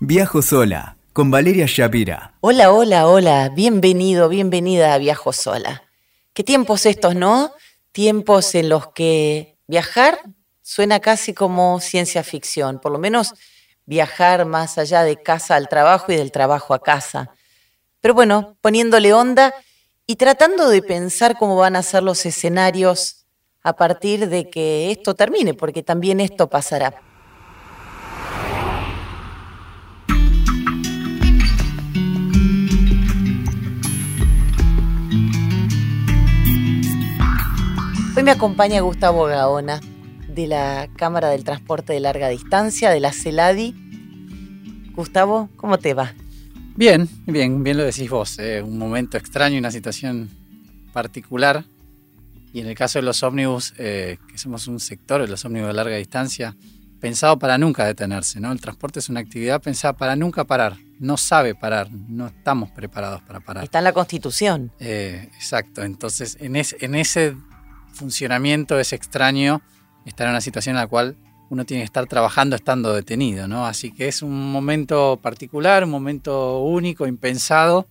Viajo sola con Valeria Shapira. Hola, hola, hola. Bienvenido, bienvenida a Viajo sola. ¿Qué tiempos estos, no? Tiempos en los que viajar suena casi como ciencia ficción, por lo menos viajar más allá de casa al trabajo y del trabajo a casa. Pero bueno, poniéndole onda y tratando de pensar cómo van a ser los escenarios a partir de que esto termine, porque también esto pasará. Me acompaña Gustavo Gaona de la Cámara del Transporte de Larga Distancia, de la CELADI. Gustavo, ¿cómo te va? Bien, bien, bien lo decís vos. Eh, un momento extraño, una situación particular. Y en el caso de los ómnibus, eh, que somos un sector de los ómnibus de larga distancia, pensado para nunca detenerse. ¿no? El transporte es una actividad pensada para nunca parar. No sabe parar, no estamos preparados para parar. Está en la Constitución. Eh, exacto, entonces en, en ese funcionamiento es extraño estar en una situación en la cual uno tiene que estar trabajando estando detenido, ¿no? Así que es un momento particular, un momento único, impensado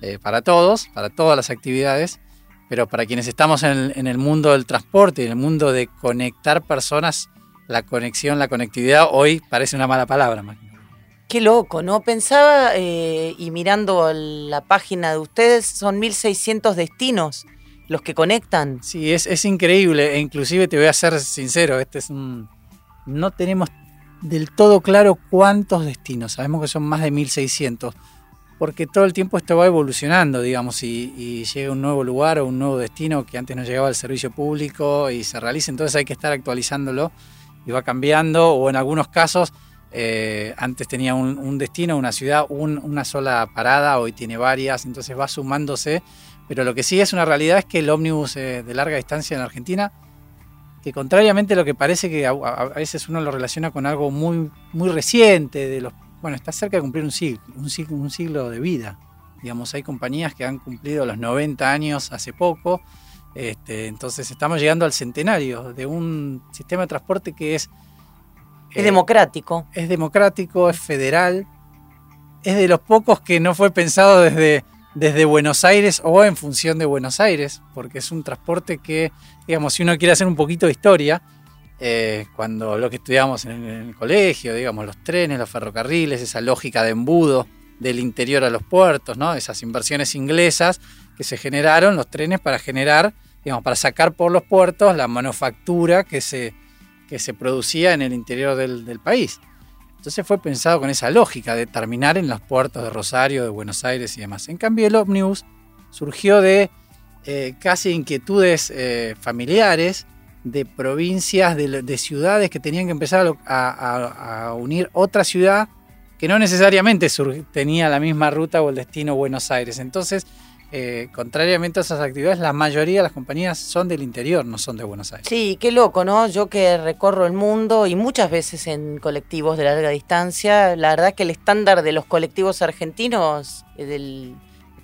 eh, para todos, para todas las actividades, pero para quienes estamos en el, mundo del transporte, en el mundo de conectar personas, la conexión, la conectividad, hoy parece una mala palabra. Qué loco, ¿no? Pensaba, eh, y mirando la página de ustedes, son 1.600 destinos los que conectan. Sí, es, es increíble, e inclusive te voy a ser sincero, este es un no tenemos del todo claro cuántos destinos. Sabemos que son más de 1600, porque todo el tiempo esto va evolucionando, digamos, y, llega un nuevo lugar o un nuevo destino que antes no llegaba al servicio público y se realiza, entonces hay que estar actualizándolo y va cambiando, o en algunos casos, eh, antes tenía un, destino, una ciudad, una sola parada, hoy tiene varias, entonces va sumándose, pero lo que sí es una realidad es que el ómnibus eh, de larga distancia en Argentina que contrariamente a lo que parece que a, veces uno lo relaciona con algo muy, muy reciente, de los, bueno, está cerca de cumplir un siglo, un siglo, un siglo de vida. Digamos, hay compañías que han cumplido los 90 años hace poco, este, entonces estamos llegando al centenario de un sistema de transporte que es... Es democrático. Eh, es democrático, es federal, es de los pocos que no fue pensado desde desde Buenos Aires o en función de Buenos Aires, porque es un transporte que, digamos, si uno quiere hacer un poquito de historia, eh, cuando lo que estudiamos en el, colegio, digamos, los trenes, los ferrocarriles, esa lógica de embudo del interior a los puertos, ¿no? Esas inversiones inglesas que se generaron, los trenes para generar, digamos, para sacar por los puertos la manufactura que se, que se producía en el interior del, del país. Entonces fue pensado con esa lógica de terminar en los puertos de Rosario, de Buenos Aires y demás. En cambio, el ómnibus surgió de eh, casi inquietudes eh, familiares, de provincias, de, ciudades que tenían que empezar a, unir otra ciudad que no necesariamente tenía la misma ruta o el destino Buenos Aires. Entonces, eh, contrariamente a esas actividades, la mayoría de las compañías son del interior, no son de Buenos Aires. Sí, qué loco, ¿no? Yo que recorro el mundo y muchas veces en colectivos de larga distancia, la verdad que el estándar de los colectivos argentinos, eh, del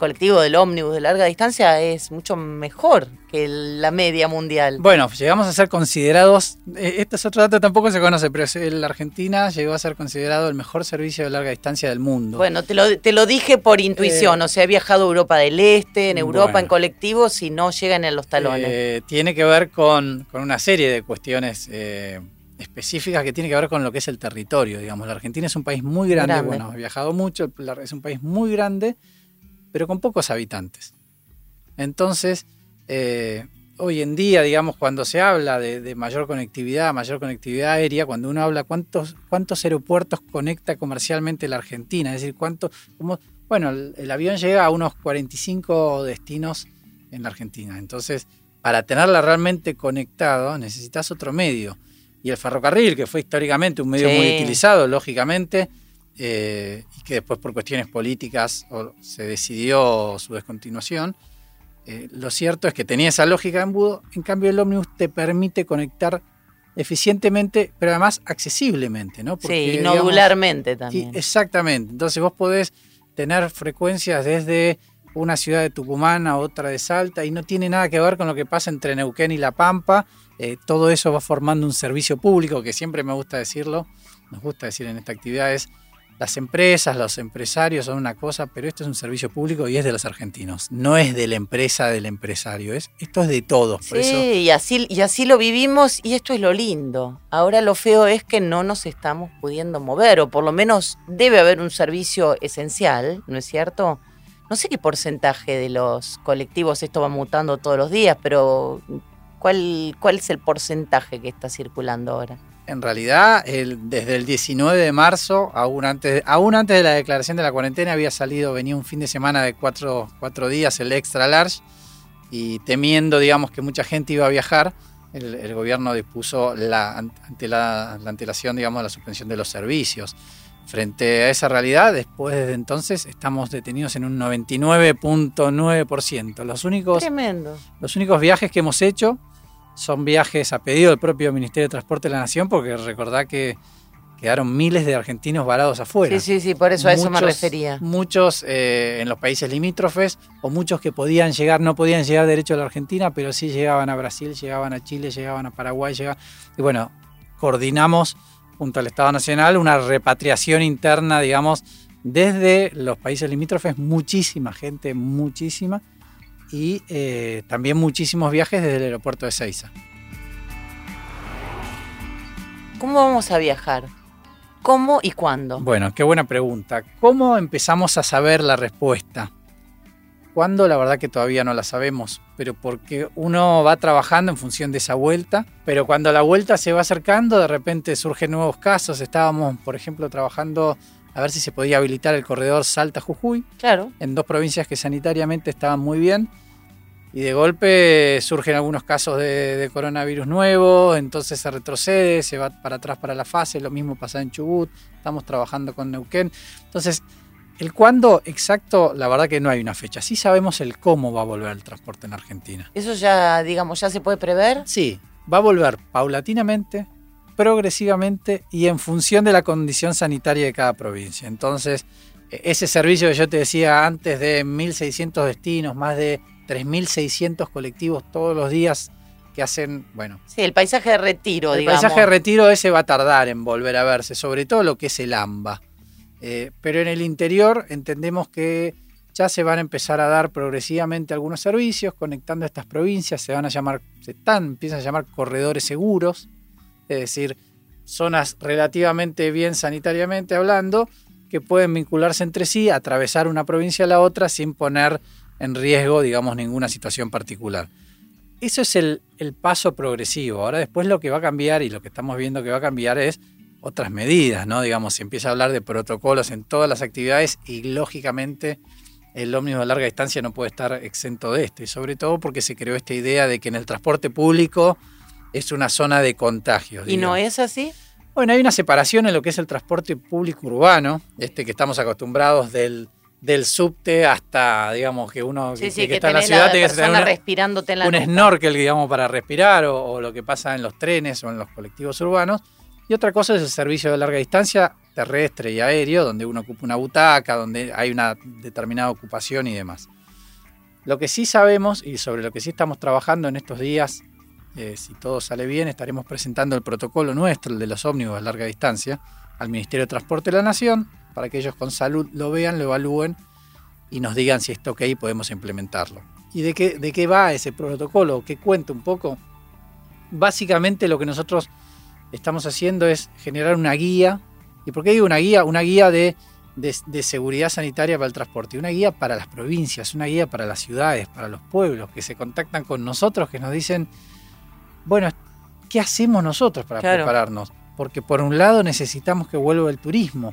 colectivo del ómnibus de larga distancia es mucho mejor que la media mundial. Bueno, llegamos a ser considerados, eh, este es otro dato que tampoco se conoce, pero la Argentina llegó a ser considerado el mejor servicio de larga distancia del mundo. Bueno, te lo, te lo dije por intuición, eh, o sea, he viajado a Europa del Este, en Europa en colectivos y no llegan en los talones. Eh, tiene que ver con, una serie de cuestiones específicas que tiene que ver con lo que es el territorio, digamos. La Argentina es un país muy grande, grande. bueno, he viajado mucho, es un país muy grande pero con pocos habitantes. Entonces, eh, hoy en día, digamos, cuando se habla de, mayor conectividad, mayor conectividad aérea, cuando uno habla cuántos, cuántos aeropuertos conecta comercialmente la Argentina, es decir, cuánto, bueno, el, avión llega a unos 45 destinos en la Argentina. Entonces, para tenerla realmente conectado, necesitas otro medio. Y el ferrocarril, que fue históricamente un medio muy utilizado, lógicamente, eh, y que después por cuestiones políticas se decidió su descontinuación. Eh, lo cierto es que tenía esa lógica de embudo, en cambio el ómnibus te permite conectar eficientemente, pero además accesiblemente, ¿no? sí, nodularmente también. exactamente, entonces vos podés tener frecuencias desde una ciudad de Tucumán a otra de Salta y no tiene nada que ver con lo que pasa entre Neuquén y La Pampa. Eh, todo eso va formando un servicio público, que siempre me gusta decirlo, nos gusta decir en esta actividad, es las empresas, los empresarios son una cosa, pero esto es un servicio público y es de los argentinos. No es de la empresa del empresario. Es, esto es de todos. Sí, y, así, y así lo vivimos y esto es lo lindo. Ahora lo feo es que no nos estamos pudiendo mover, o por lo menos debe haber un servicio esencial, ¿no es cierto? No sé qué porcentaje de los colectivos esto va mutando todos los días, pero ¿cuál, cuál es el porcentaje que está circulando ahora? En realidad, el- desde el 19 de marzo, aún antes, aún antes de la declaración de la cuarentena, había salido, venía un fin de semana de cuatro, cuatro días, el extra large, y temiendo, digamos, que mucha gente iba a viajar, el, el gobierno dispuso la, ante la, la antelación, digamos, la suspensión de los servicios. Frente a esa realidad, después desde entonces estamos detenidos en un 99.9%. Los únicos Tremendo. los únicos viajes que hemos hecho son viajes a pedido del propio Ministerio de Transporte de la Nación, porque recordá que quedaron miles de argentinos varados afuera. Sí, sí, sí, por eso a eso me refería. Muchos eh, en los países limítrofes, o muchos que podían llegar, no podían llegar derecho a la Argentina, pero sí llegaban a Brasil, llegaban a Chile, llegaban a Paraguay, llegaban. Y bueno, coordinamos junto al Estado Nacional una repatriación interna, digamos, desde los países limítrofes, muchísima gente, muchísima, y eh, también muchísimos viajes desde el aeropuerto de Ceiza. ¿Cómo vamos a viajar? ¿Cómo y cuándo? Bueno, qué buena pregunta. ¿Cómo empezamos a saber la respuesta? ¿Cuándo? La verdad que todavía no la sabemos, pero porque uno va trabajando en función de esa vuelta, pero cuando la vuelta se va acercando, de repente surgen nuevos casos. Estábamos, por ejemplo, trabajando a ver si se podía habilitar el corredor Salta-Jujuy, Claro. en dos provincias que sanitariamente estaban muy bien. Y de golpe surgen algunos casos de, de coronavirus nuevo, entonces se retrocede, se va para atrás para la fase, lo mismo pasa en Chubut, estamos trabajando con Neuquén. Entonces, el cuándo exacto, la verdad que no hay una fecha. Sí sabemos el cómo va a volver el transporte en Argentina. Eso ya, digamos, ya se puede prever. Sí, va a volver paulatinamente, progresivamente y en función de la condición sanitaria de cada provincia. Entonces, e- ese servicio que yo te decía antes de 1.600 destinos, más de 3.600 colectivos todos los días que hacen, bueno, Sí, el paisaje de retiro, el digamos. paisaje de retiro ese va a tardar en volver a verse, sobre todo lo que es el AMBA. Eh, pero en el interior entendemos que ya se van a empezar a dar progresivamente algunos servicios conectando estas provincias, se van a llamar, se están, empiezan a llamar corredores seguros, es decir, zonas relativamente bien sanitariamente hablando, que pueden vincularse entre sí, atravesar una provincia a la otra sin poner en riesgo, digamos, ninguna situación particular. Eso es el, paso progresivo. Ahora después lo que va a cambiar y lo que estamos viendo que va a cambiar es otras medidas, ¿no? Digamos, se empieza a hablar de protocolos en todas las actividades y lógicamente el ómnibus de larga distancia no puede estar exento de esto. Y sobre todo porque se creó esta idea de que en el transporte público es una zona de contagios. ¿Y no es así? Bueno, hay una separación en lo que es el transporte público urbano, este que estamos acostumbrados del, del subte hasta, digamos, que uno Sí, que, sí, que que, está en la ciudad tiene que tener una- respirándote en la un nuca. snorkel, digamos, para respirar, o, o lo que pasa en los trenes o en los colectivos urbanos. Y otra cosa es el servicio de larga distancia, terrestre y aéreo, donde uno ocupa una butaca, donde hay una determinada ocupación y demás. Lo que sí sabemos y sobre lo que sí estamos trabajando en estos días, eh, si todo sale bien, estaremos presentando el protocolo nuestro, el de los ómnibus de larga distancia, al Ministerio de Transporte de la Nación, para que ellos con salud lo vean, lo evalúen y nos digan si está ok y podemos implementarlo. ¿Y de qué, de qué va ese protocolo? ¿Qué cuenta un poco? Básicamente lo que nosotros estamos haciendo es generar una guía. ¿Y por qué digo una guía? Una guía de, de- de seguridad sanitaria para el transporte. Una guía para las provincias, una guía para las ciudades, para los pueblos que se contactan con nosotros, que nos dicen, bueno, ¿qué hacemos nosotros para Claro. prepararnos? Porque por un lado necesitamos que vuelva el turismo.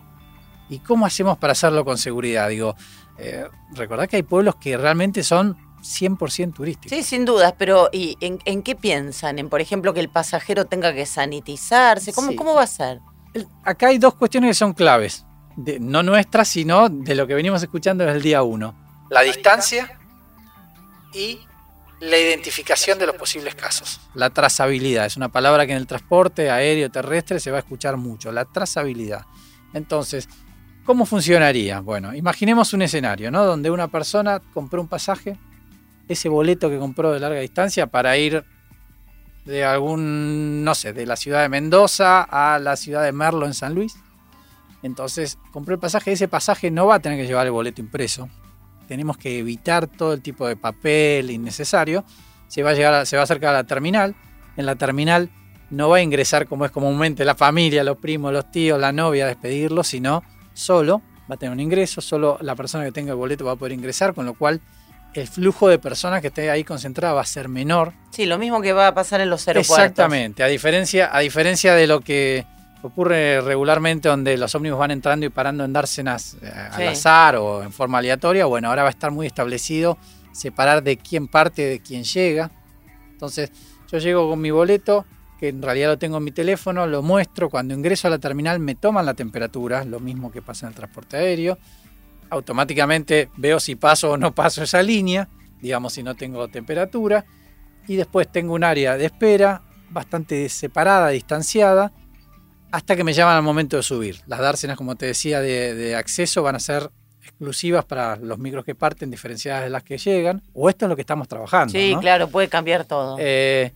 ¿Y cómo hacemos para hacerlo con seguridad? Digo, eh, recordad que hay pueblos que realmente son 100% turísticos. Sí, sin dudas, pero ¿y en, en qué piensan? ¿En, por ejemplo, que el pasajero tenga que sanitizarse? ¿Cómo, Sí. ¿cómo va a ser? El- Acá hay dos cuestiones que son claves, de- no nuestras, sino de lo que venimos escuchando desde el día uno. La distancia y la identificación de los posibles casos. La trazabilidad es una palabra que en el transporte aéreo, terrestre se va a escuchar mucho, la trazabilidad. Entonces, ¿cómo funcionaría? Bueno, imaginemos un escenario, ¿no? Donde una persona compró un pasaje, ese boleto que compró de larga distancia para ir de algún, no sé, de la ciudad de Mendoza a la ciudad de Merlo en San Luis. Entonces, compré el pasaje, ese pasaje no va a tener que llevar el boleto impreso. Tenemos que evitar todo el tipo de papel innecesario. Se va a, llegar a- se va a acercar a la terminal. En la terminal no va a ingresar como es comúnmente la familia, los primos, los tíos, la novia a despedirlo, sino solo va a tener un ingreso, solo la persona que tenga el boleto va a poder ingresar, con lo cual el flujo de personas que esté ahí concentrada va a ser menor. Sí, lo mismo que va a pasar en los aeropuertos. Exactamente, a diferencia, a diferencia de lo que ocurre regularmente donde los ómnibus van entrando y parando en dársenas eh, al Sí. azar o en forma aleatoria, bueno, ahora va a estar muy establecido separar de quién parte de quién llega. Entonces, yo llego con mi boleto, que en realidad lo tengo en mi teléfono, lo muestro, cuando ingreso a la terminal me toman la temperatura, lo mismo que pasa en el transporte aéreo. Automáticamente veo si paso o no paso esa línea, digamos si no tengo temperatura. Y después tengo un área de espera bastante separada, distanciada, hasta que me llaman al momento de subir. Las dársenas, como te decía, de, de acceso van a ser exclusivas para los micros que parten, diferenciadas de las que llegan. O esto es lo que estamos trabajando. Sí, ¿no? claro, puede cambiar todo. Eh,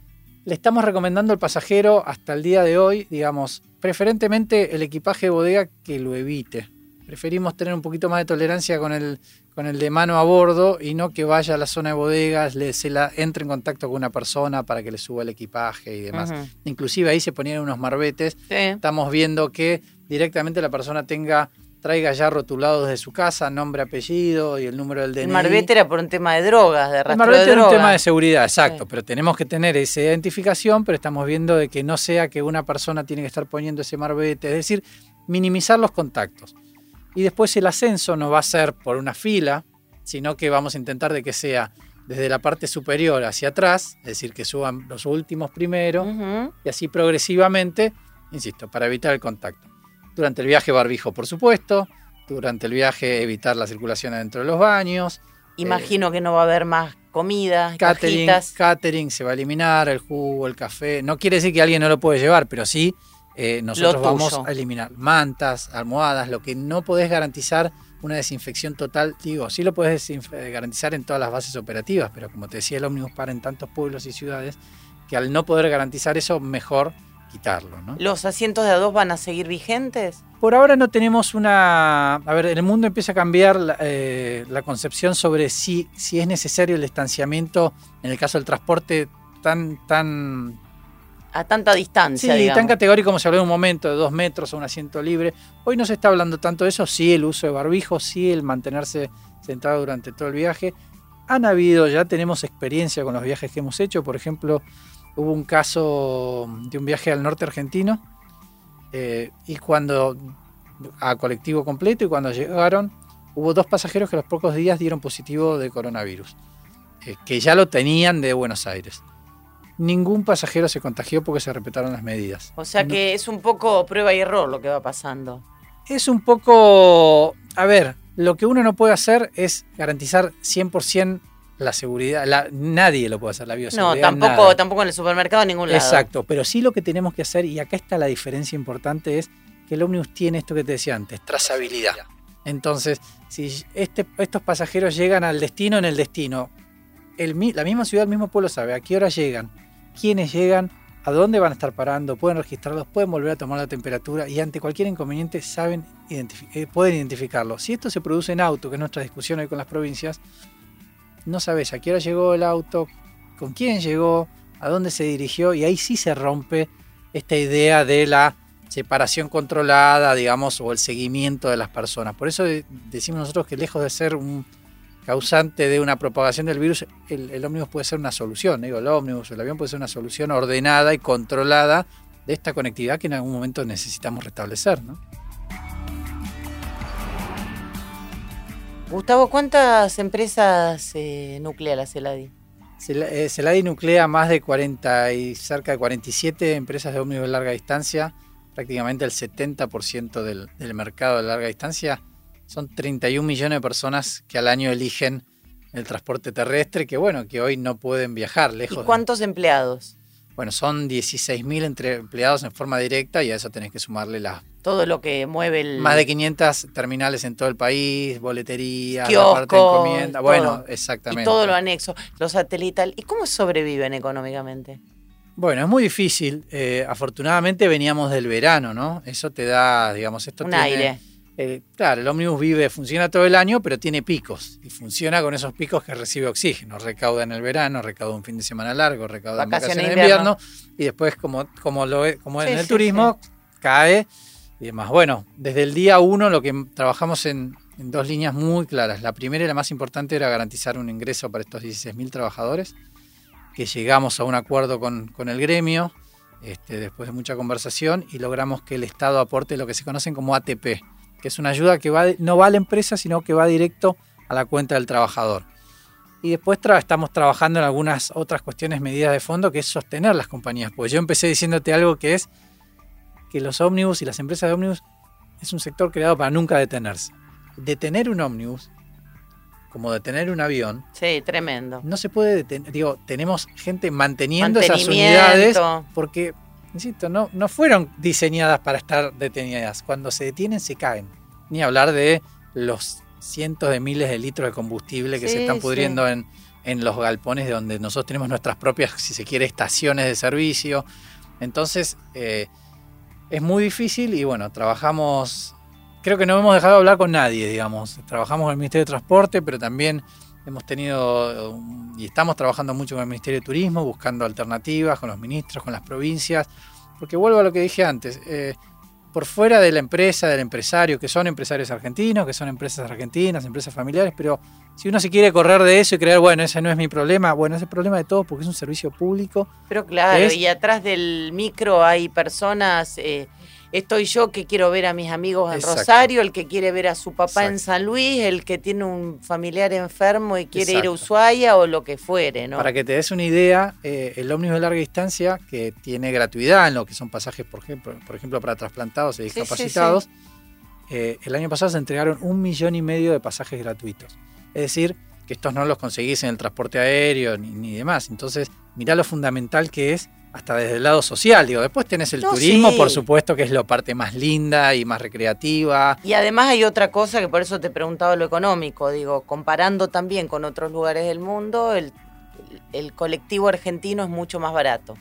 le estamos recomendando al pasajero hasta el día de hoy, digamos, preferentemente el equipaje de bodega que lo evite. Preferimos tener un poquito más de tolerancia con el, con el de mano a bordo y no que vaya a la zona de bodegas, le, se la, entre en contacto con una persona para que le suba el equipaje y demás. Ujú. Inclusive ahí se ponían unos marbetes. Sí. Estamos viendo que directamente la persona tenga traiga ya rotulado desde su casa nombre, apellido y el número del DNI. El marbete era por un tema de drogas, de El rastro marbete de es un drogas. tema de seguridad, exacto, Sí. pero tenemos que tener esa identificación, pero estamos viendo de que no sea que una persona tiene que estar poniendo ese marbete, es decir, minimizar los contactos. Y después el ascenso no va a ser por una fila, sino que vamos a intentar de que sea desde la parte superior hacia atrás, es decir, que suban los últimos primero y así progresivamente, insisto, para evitar el contacto. Durante el viaje barbijo, por supuesto, durante el viaje evitar la circulación adentro de los baños, Imagino que no va a haber más comida, catering, cajitas. catering se va a eliminar, el jugo, el café. No quiere decir que alguien no lo puede llevar, pero sí eh, nosotros vamos a eliminar mantas, almohadas, lo que no podés garantizar una desinfección total. Digo, sí lo podés eh, garantizar en todas las bases operativas, pero como te decía, el ómnibus para en tantos pueblos y ciudades que al no poder garantizar eso, mejor quitarlo. ¿no? ¿Los asientos de a dos van a seguir vigentes? Por ahora no tenemos una... A ver, el mundo empieza a cambiar la, eh, la concepción sobre si, si es necesario el distanciamiento, en el caso del transporte, tan, tan, A tanta sí, distancia, digamos. tan categórico como se habló en un momento, de dos metros o un asiento libre. Hoy no se está hablando tanto de eso, sí el uso de barbijo, sí el mantenerse sentado durante todo el viaje. Han habido, ya tenemos experiencia con los viajes que hemos hecho, por ejemplo, hubo un caso de un viaje al norte argentino eh, y cuando a colectivo completo y cuando llegaron hubo dos pasajeros que a los pocos días dieron positivo de coronavirus, eh, que ya lo tenían de Buenos Aires. Ningún pasajero se contagió porque se respetaron las medidas. O sea No- que es un poco prueba y error lo que va pasando. es un poco, a ver, lo que uno no puede hacer es garantizar 100% la seguridad, la- nadie lo puede hacer, la No, bioseguridad. tampoco, nada. tampoco en el supermercado en ningún lado. Exacto, pero sí lo que tenemos que hacer, y acá está la diferencia importante, es que el ómnibus tiene esto que te decía antes, trazabilidad. Entonces, si este- estos pasajeros llegan al destino en el destino, el la misma ciudad, el mismo pueblo sabe a qué hora llegan, quiénes llegan, a dónde van a estar parando, pueden registrarlos, pueden volver a tomar la temperatura y ante cualquier inconveniente saben eh, pueden identificarlo. Si esto se produce en auto, que es nuestra discusión hoy con las provincias, no sabes a qué hora llegó el auto, con quién llegó, a dónde se dirigió y ahí sí se rompe esta idea de la separación controlada, digamos, o el seguimiento de las personas. Por eso de- decimos nosotros que lejos de ser un causante de una propagación del virus, el, el ómnibus puede ser una solución. Digo, el ómnibus, el avión puede ser una solución ordenada y controlada de esta conectividad que en algún momento necesitamos restablecer. ¿no? Gustavo, ¿cuántas empresas eh, nuclea la CELADI? Cela- eh, Celadi nuclea más de 40 y cerca de 47 empresas de ómnibus de larga distancia, prácticamente el 70% del, del mercado de larga distancia. Son 31 millones de personas que al año eligen el transporte terrestre, que bueno, que hoy no pueden viajar ¿Y lejos. de- cuántos empleados? Bueno, son 16.000 entre empleados en forma directa y a eso tenés que sumarle las Todo lo que mueve el... más de 500 terminales en todo el país, boletería, la parte de encomienda. Bueno, exactamente. Y todo lo anexo, lo satelital. ¿Y cómo sobreviven económicamente? Bueno, es muy difícil. Eh, afortunadamente veníamos del verano, ¿no? Eso te da, digamos, esto Un tiene- aire. Eh, claro, el ómnibus vive, funciona todo el año, pero tiene picos. Y funciona con esos picos que recibe oxígeno. Recauda en el verano, recauda un fin de semana largo, recauda en Vacaciones de de invierno. Y después, como, como, lo, es- como Sí, en el sí, turismo, cae y demás. Bueno, desde el día uno lo que trabajamos en, en dos líneas muy claras. La primera y la más importante era garantizar un ingreso para estos 16.000 trabajadores, que llegamos a un acuerdo con, con el gremio este, después de mucha conversación y logramos que el Estado aporte lo que se conocen como ATP, que es una ayuda que va no va a la empresa, sino que va directo a la cuenta del trabajador. Y después tra- estamos trabajando en algunas otras cuestiones, medidas de fondo, que es sostener las compañías. Porque yo empecé diciéndote algo que es que los ómnibus y las empresas de ómnibus es un sector creado para nunca detenerse. Detener un ómnibus, como detener un avión, Sí, tremendo. no se puede detener. Digo, tenemos gente manteniendo esas unidades porque, insisto, no, no fueron diseñadas para estar detenidas. Cuando se detienen, se caen. Ni hablar de los cientos de miles de litros de combustible que Sí, se están sí. pudriendo en, en los galpones de donde nosotros tenemos nuestras propias, si se quiere, estaciones de servicio. Entonces, eh, es muy difícil y bueno, trabajamos, creo que no hemos dejado de hablar con nadie, digamos. Trabajamos con el Ministerio de Transporte, pero también hemos tenido um, y estamos trabajando mucho con el Ministerio de Turismo, buscando alternativas con los ministros, con las provincias, porque vuelvo a lo que dije antes, eh, por fuera de la empresa, del empresario, que son empresarios argentinos, que son empresas argentinas, empresas familiares, pero si uno se quiere correr de eso y creer, bueno, ese no es mi problema, bueno, es el problema de todos porque es un servicio público. Pero claro, y atrás del micro hay personas. eh, estoy yo que quiero ver a mis amigos en Exacto. Rosario, el que quiere ver a su papá en. San Luis, el que tiene un familiar enfermo y quiere ir a. Ushuaia o lo que fuere, ¿no? Para que te des una idea, eh, el ómnibus de larga distancia, que tiene gratuidad en lo que son pasajes, por ejemplo, por ejemplo para trasplantados y Sí, sí, discapacitados, eh, el año pasado se entregaron un millón y medio de pasajes gratuitos. Es decir, que estos no los conseguís en el transporte aéreo ni, ni demás. Entonces, mirá lo fundamental que es hasta desde el lado social. Digo, después tenés el No, turismo, sí. por supuesto, que es la parte más linda y más recreativa. Y además hay otra cosa que por eso te he preguntado lo económico, digo, comparando también con otros lugares del mundo, el, el colectivo argentino es mucho más barato.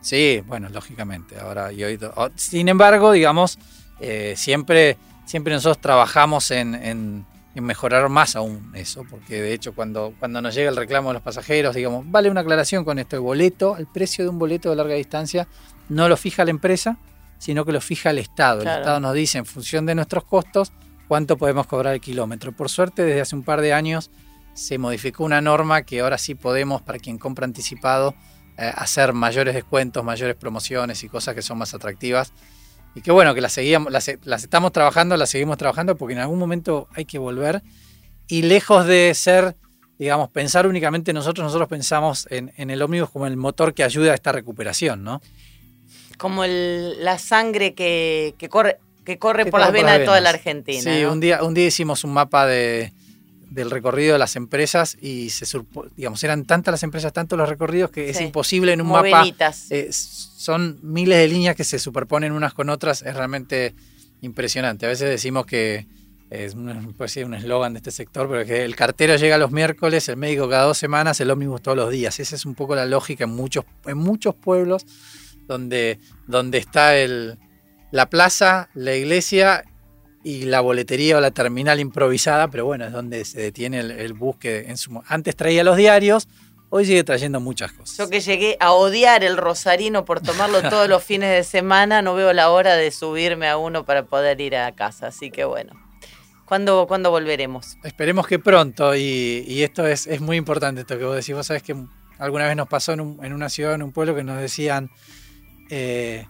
Sí, bueno, lógicamente. Ahora, y hoy, o- sin embargo, digamos, eh, siempre, siempre nosotros trabajamos en, en- en mejorar más aún eso, porque de hecho cuando, cuando nos llega el reclamo de los pasajeros, digamos, vale una aclaración con esto, el boleto, el precio de un boleto de larga distancia no lo fija la empresa, sino que lo fija el Estado. Claro. El Estado nos dice en función de nuestros costos cuánto podemos cobrar el kilómetro. Por suerte, desde hace un par de años se modificó una norma que ahora sí podemos, para quien compra anticipado, eh, hacer mayores descuentos, mayores promociones y cosas que son más atractivas. Y que bueno, que las, seguíamos, las, las estamos trabajando, las seguimos trabajando porque en algún momento hay que volver. Y lejos de ser, digamos, pensar únicamente nosotros, nosotros pensamos en, en el ómnibus como el motor que ayuda a esta recuperación, ¿no? Como el- la sangre que, que corre, que corre Que por las venas de toda la. Argentina. Sí, ¿no? un, día, un día hicimos un mapa de, del recorrido de las empresas y se digamos, eran tantas las empresas, tantos los recorridos que es imposible en un Como mapa. eh, son miles de líneas que se superponen unas con otras, es realmente impresionante. A veces decimos que es un, puede ser un eslogan de este sector, pero que el cartero llega los miércoles, el médico cada dos semanas, el ómnibus todos los días. Esa es un poco la lógica en muchos, en muchos pueblos donde, donde está el, la plaza, la iglesia y la boletería o la terminal improvisada, pero bueno, es donde se detiene el, el bus que en su, antes traía los diarios, hoy sigue trayendo muchas cosas. Yo que llegué a odiar el rosarino por tomarlo todos los fines de semana, no veo la hora de subirme a uno para poder ir a casa. Así que bueno, ¿cuándo, ¿cuándo volveremos? Esperemos que pronto, y, y esto es, es muy importante, esto que vos decís. Vos sabés que alguna vez nos pasó en, un- en una ciudad, en un pueblo, que nos decían, eh,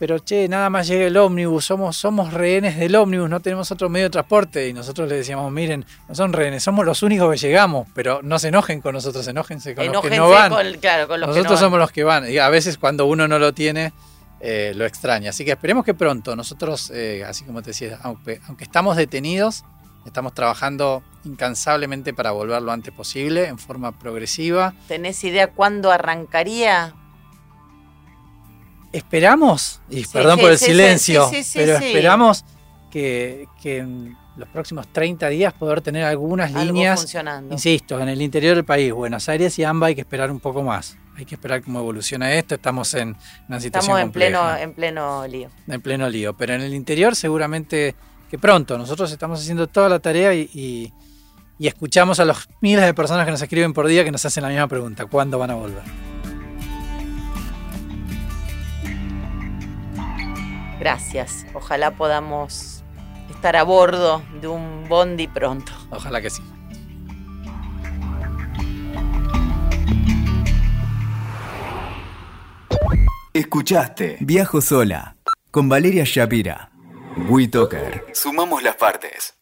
pero che, nada más llega el ómnibus, somos, somos rehenes del ómnibus, no tenemos otro medio de transporte. Y nosotros le decíamos, miren, no son rehenes, somos los únicos que llegamos, pero no se enojen con nosotros, enójense con los que Enójense no van. con, claro, con los Nosotros que no van. somos los que van. Y a veces cuando uno no lo tiene, eh, lo extraña. Así que esperemos que pronto. Nosotros, eh, así como te decía, aunque, aunque estamos detenidos, estamos trabajando incansablemente para volver lo antes posible, en forma progresiva. ¿Tenés idea cuándo arrancaría? Esperamos, y Sí, perdón sí, por el sí, silencio, pero esperamos que, que en los próximos 30 días poder tener algunas Algo líneas, funcionando. insisto, en el interior del país, Buenos Aires y AMBA hay que esperar un poco más. Hay que esperar cómo evoluciona esto. Estamos en una situación Estamos en pleno, compleja, en pleno lío. en pleno lío. Pero en el interior seguramente que pronto. Nosotros estamos haciendo toda la tarea y, y- y escuchamos a los miles de personas que nos escriben por día que nos hacen la misma pregunta. ¿Cuándo van a volver? Gracias. Ojalá podamos estar a bordo de un bondi pronto. Ojalá que sí. Escuchaste Viajo sola con Valeria Shapira. WeToker. Sumamos las partes.